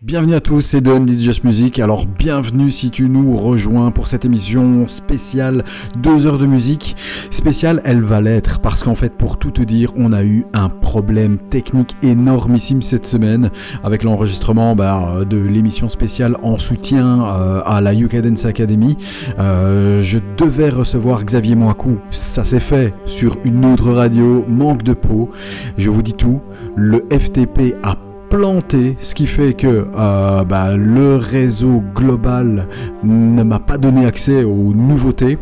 Bienvenue à tous, c'est Don It's Music. Alors bienvenue si tu nous rejoins pour cette émission spéciale 2 heures de musique. Spéciale, elle va l'être parce qu'en fait pour tout te dire, on a eu un problème technique énormissime cette semaine avec l'enregistrement bah, de l'émission spéciale en soutien euh, à la UK Academy. Euh, je devais recevoir Xavier Moicou, ça s'est fait sur une autre radio, manque de peau. Je vous dis tout, le FTP a planté, ce qui fait que euh, bah, le réseau global ne m'a pas donné accès aux nouveautés,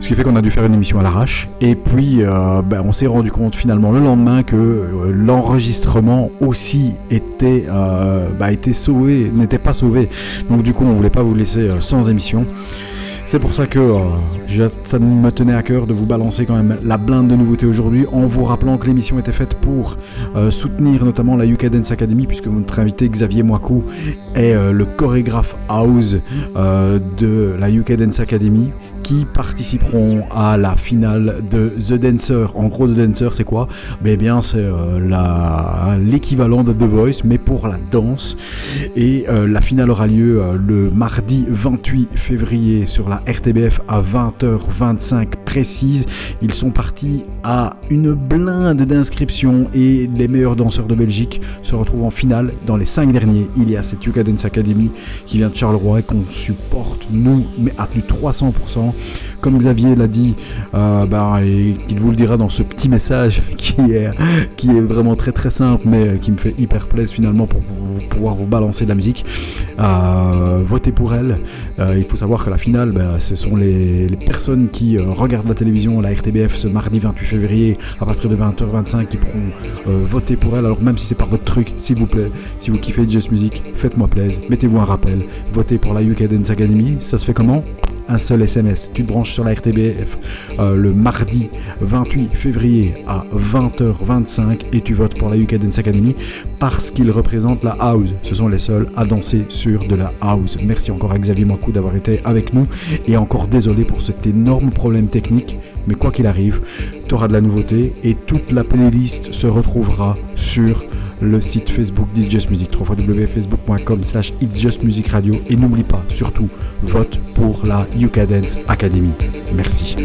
ce qui fait qu'on a dû faire une émission à l'arrache. Et puis euh, bah, on s'est rendu compte finalement le lendemain que euh, l'enregistrement aussi était, bah, était sauvé, n'était pas sauvé. Donc du coup on voulait pas vous laisser sans émission. C'est pour ça que euh, ça me tenait à cœur de vous balancer quand même la blinde de nouveautés aujourd'hui en vous rappelant que l'émission était faite pour euh, soutenir notamment la UK Dance Academy puisque notre invité Xavier Moicou est euh, le chorégraphe house de la UK Dance Academy qui participeront à la finale de The Dancer. En gros, The Dancer, c'est quoi? Eh bien, c'est euh, l'équivalent de The Voice, mais pour la danse. Et euh, la finale aura lieu euh, le mardi 28 février sur la RTBF à 20h25 précise. Ils sont partis à une blinde d'inscriptions et les meilleurs danseurs de Belgique se retrouvent en finale. Dans les 5 derniers, il y a cette UK Dance Academy qui vient de Charleroi et qu'on supporte, nous, mais à plus de 300%. Comme Xavier l'a dit, euh, bah, et qu'il vous le dira dans ce petit message qui est, qui est vraiment très très simple, mais euh, qui me fait hyper plaisir finalement pour pouvoir vous balancer de la musique. Euh, votez pour elle. Il faut savoir que la finale, bah, ce sont les, les personnes qui regardent la télévision, la RTBF, ce mardi 28 février à partir de 20h25 qui pourront voter pour elle. Alors même si c'est pas votre truc, s'il vous plaît, si vous kiffez Just Music, faites-moi plaisir, mettez-vous un rappel, votez pour la UK Dance Academy. Ça se fait comment? Un seul SMS. Tu te branches sur la RTBF euh, le mardi 28 février à 20h25 et tu votes pour la UK Dance Academy parce qu'ils représentent la house. Ce sont les seuls à danser sur de la house. Merci encore à Xavier Moicou d'avoir été avec nous et encore désolé pour cet énorme problème technique. Mais quoi qu'il arrive, tu auras de la nouveauté et toute la playlist se retrouvera sur le site Facebook d'It's Just Music, www.facebook.com slash It's Just Music Radio. Et n'oublie pas, surtout, vote pour la UK Dance Academy. Merci.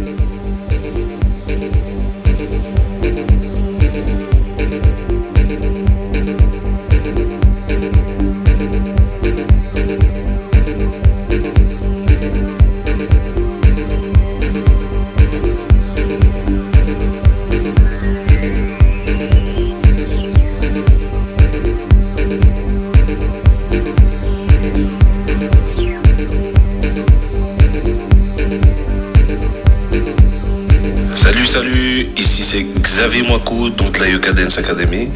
Ici c'est Xavier Moicou, donc la Yoga Dance Academy.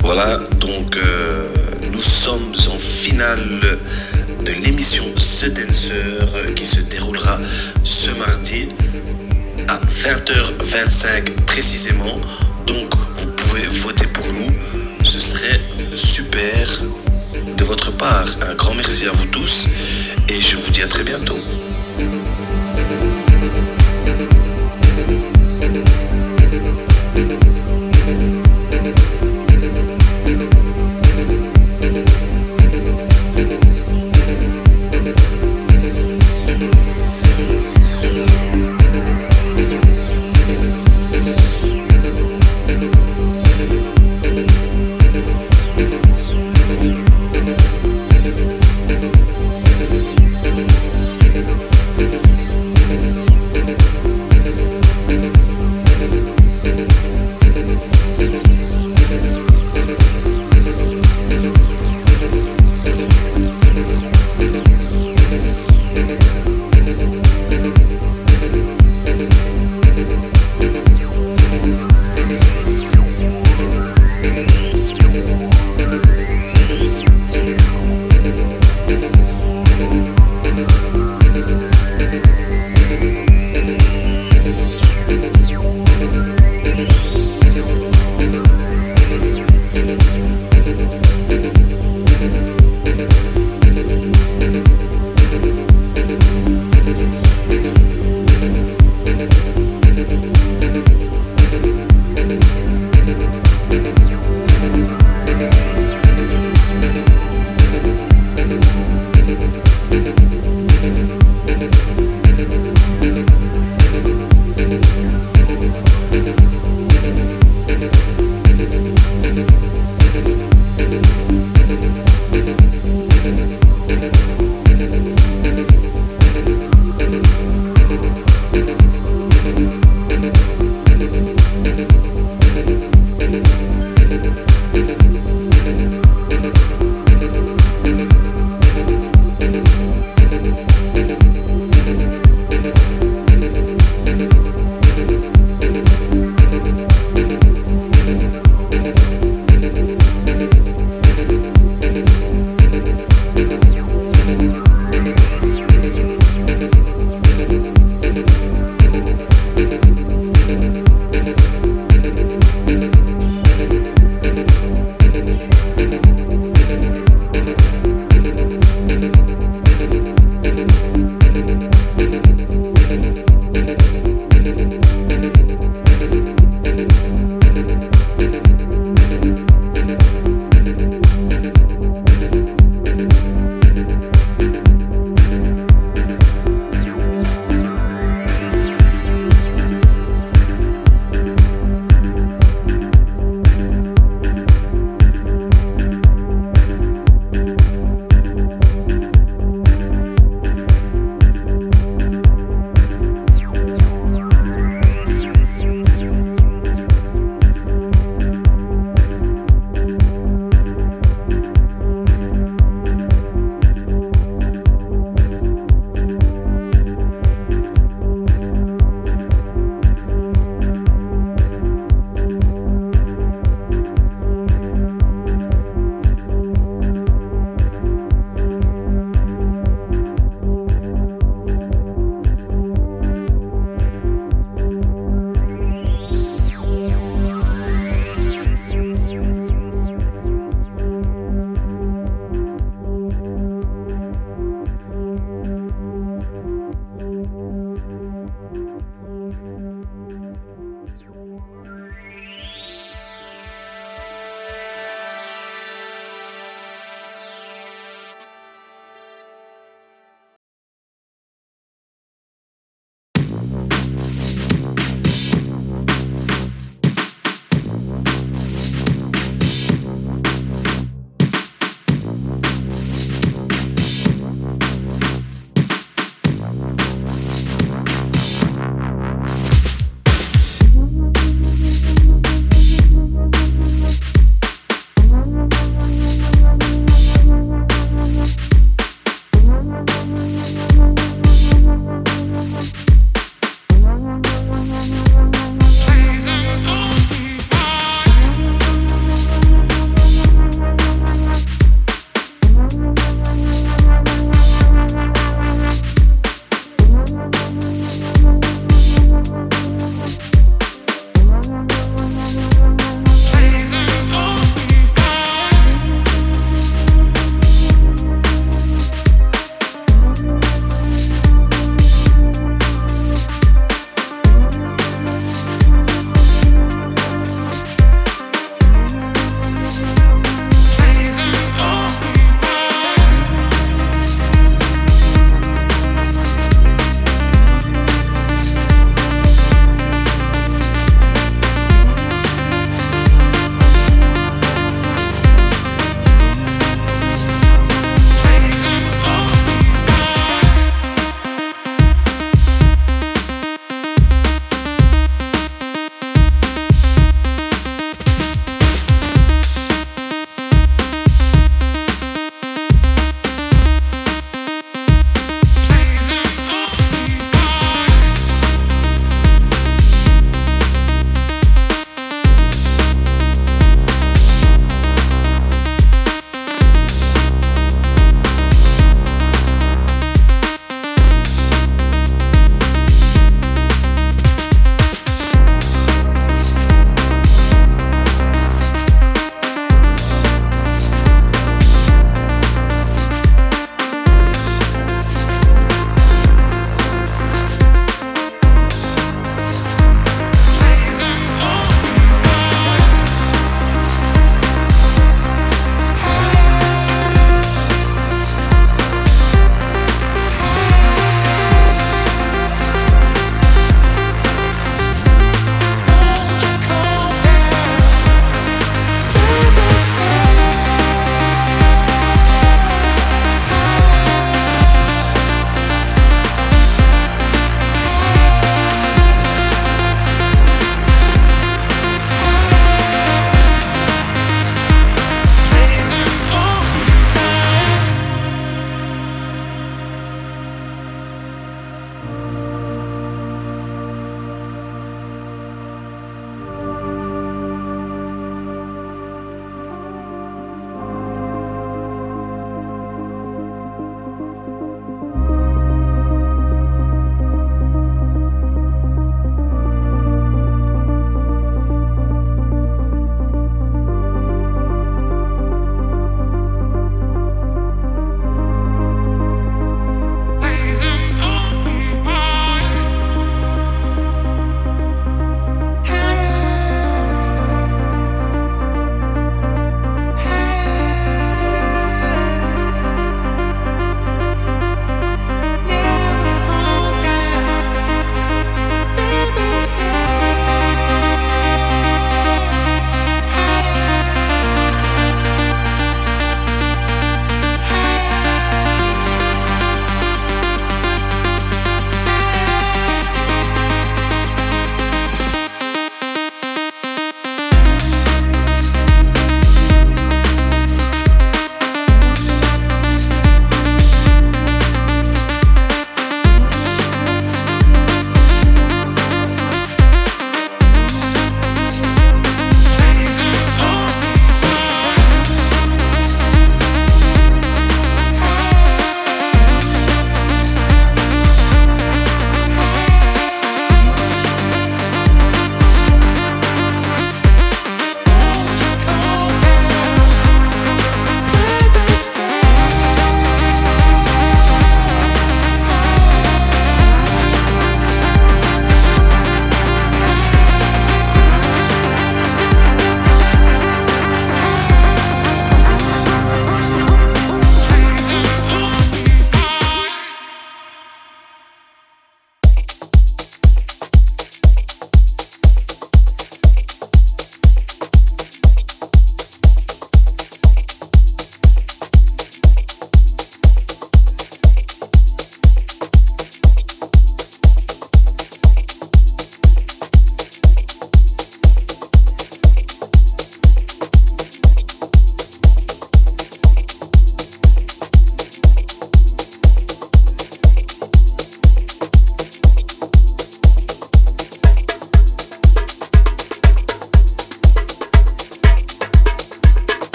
Voilà, donc euh, nous sommes en finale de l'émission The Dancer euh, qui se déroulera ce mardi à 20h25 précisément. Donc vous pouvez voter pour nous, ce serait super de votre part. Un grand merci à vous tous et je vous dis à très bientôt.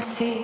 sim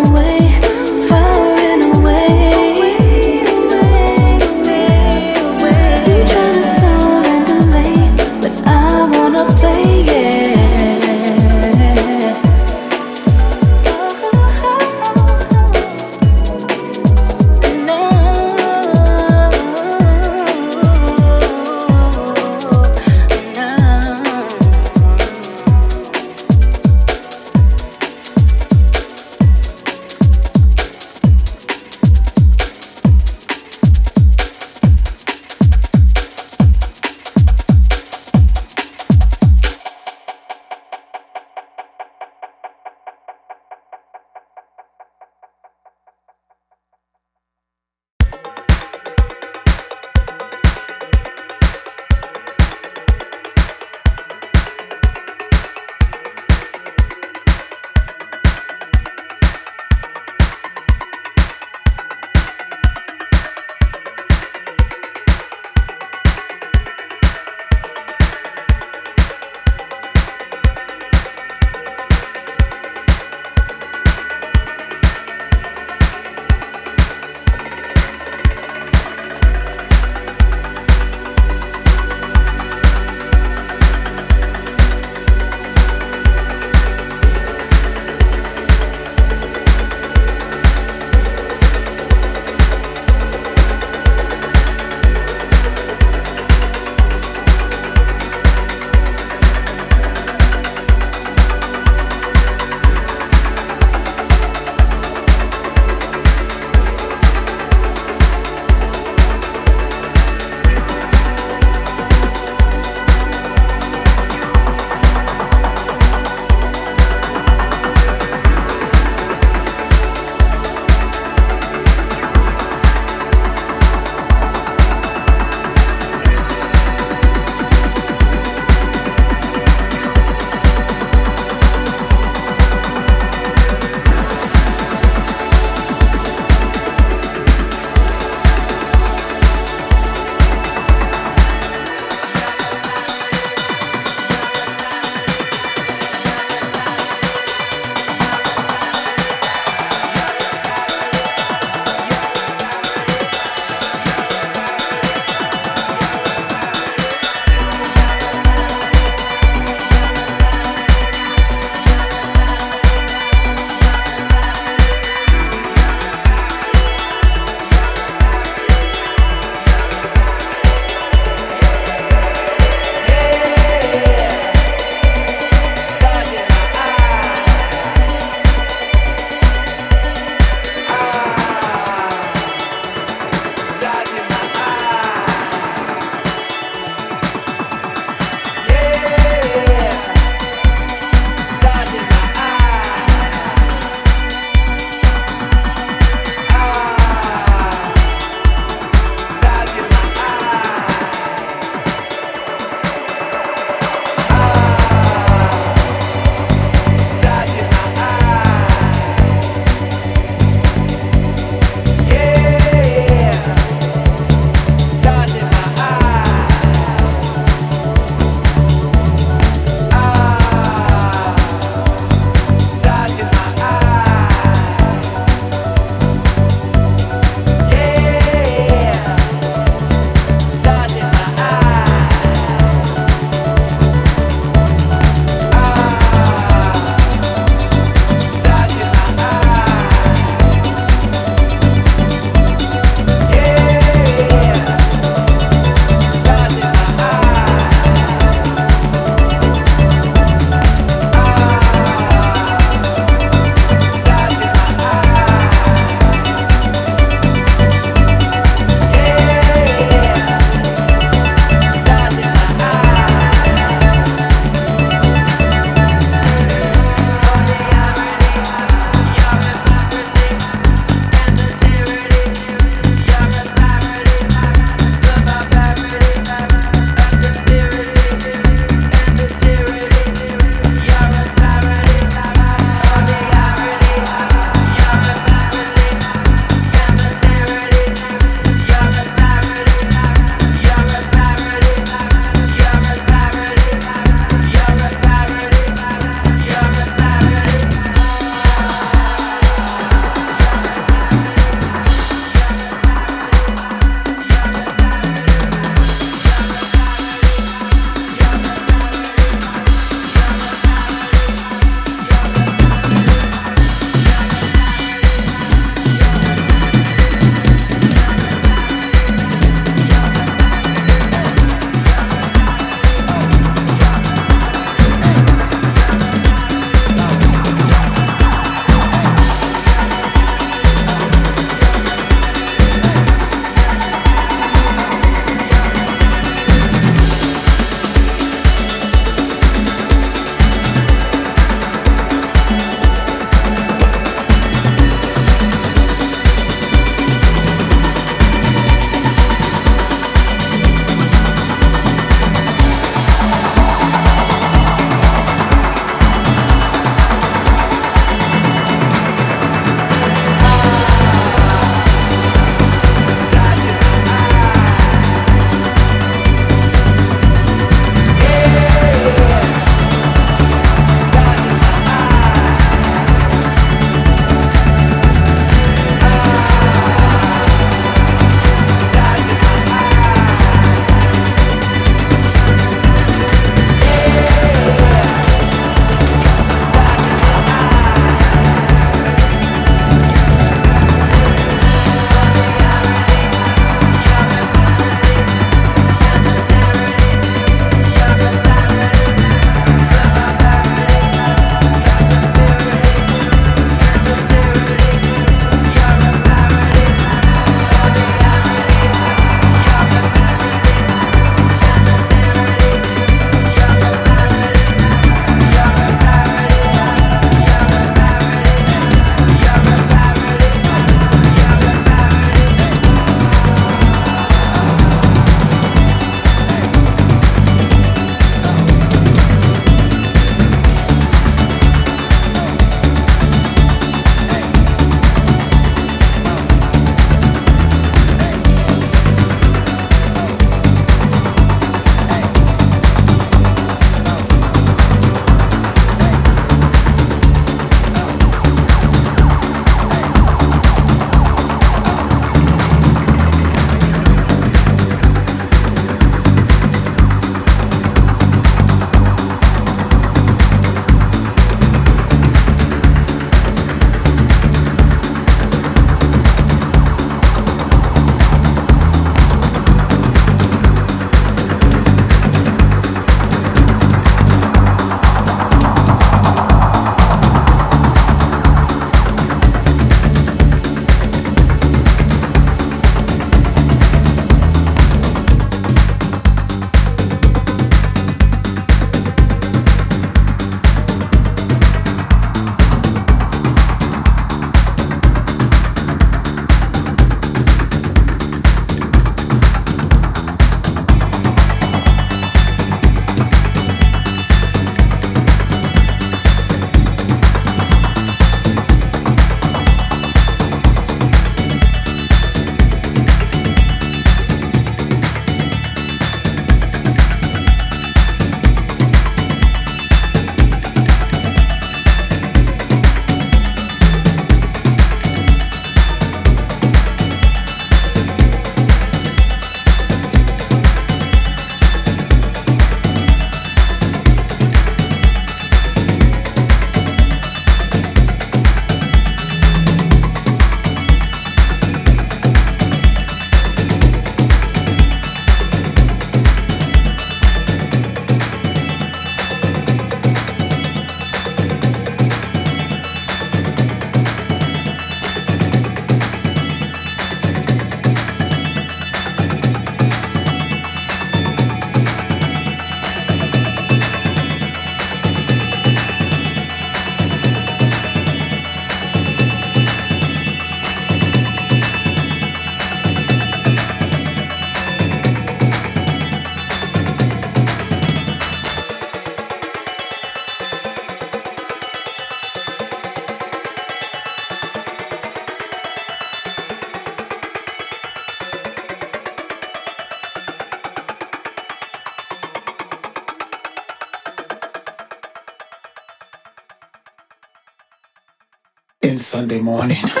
morning.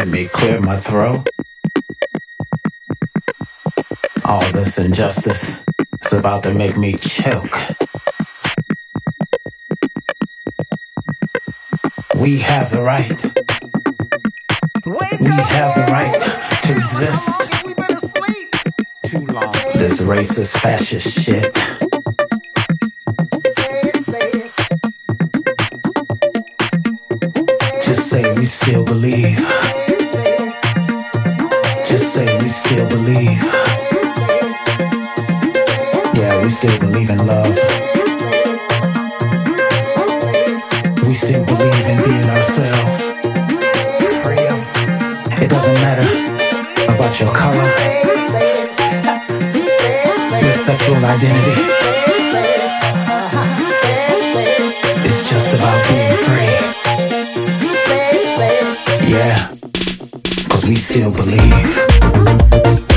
let me clear my throat. All this injustice is about to make me choke. We have the right. We have the right to exist. Too long. This racist, fascist shit. Just say we still believe. Just say we still believe. Yeah, we still believe in love. We still believe in being ourselves. It doesn't matter about your color, your sexual identity. It's just about being free. Yeah. We still believe.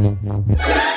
Mm-hmm.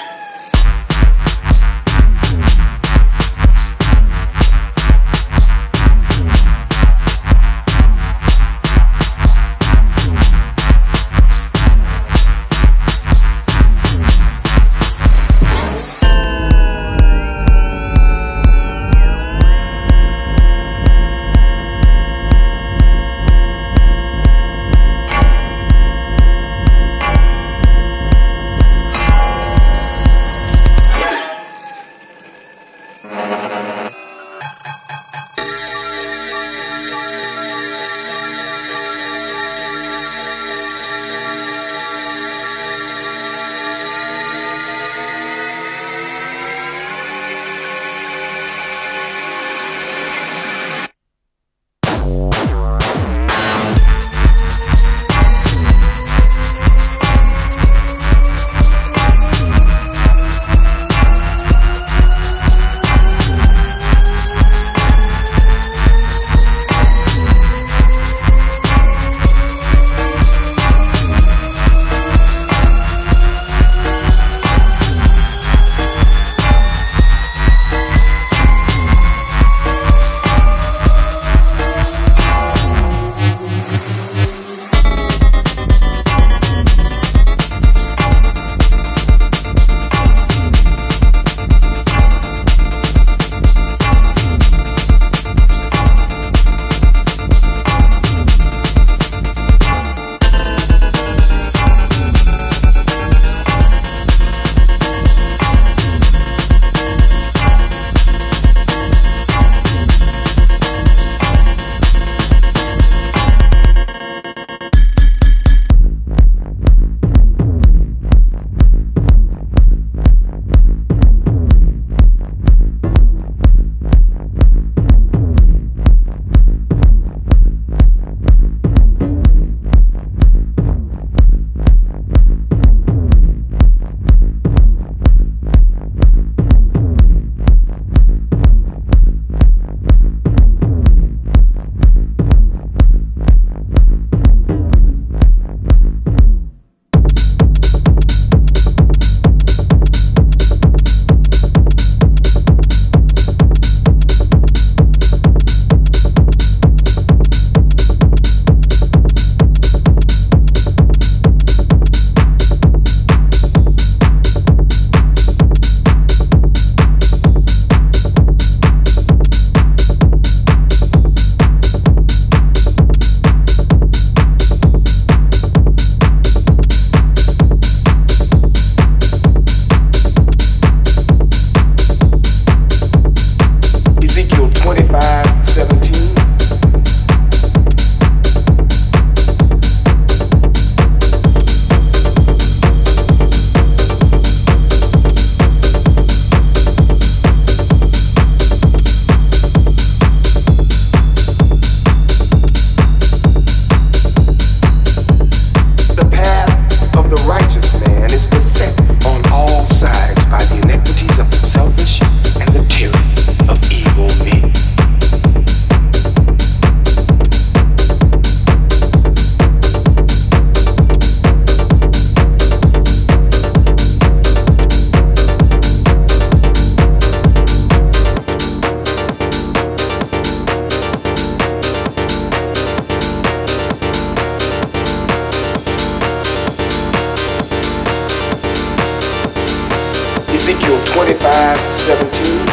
572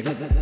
Terima kasih.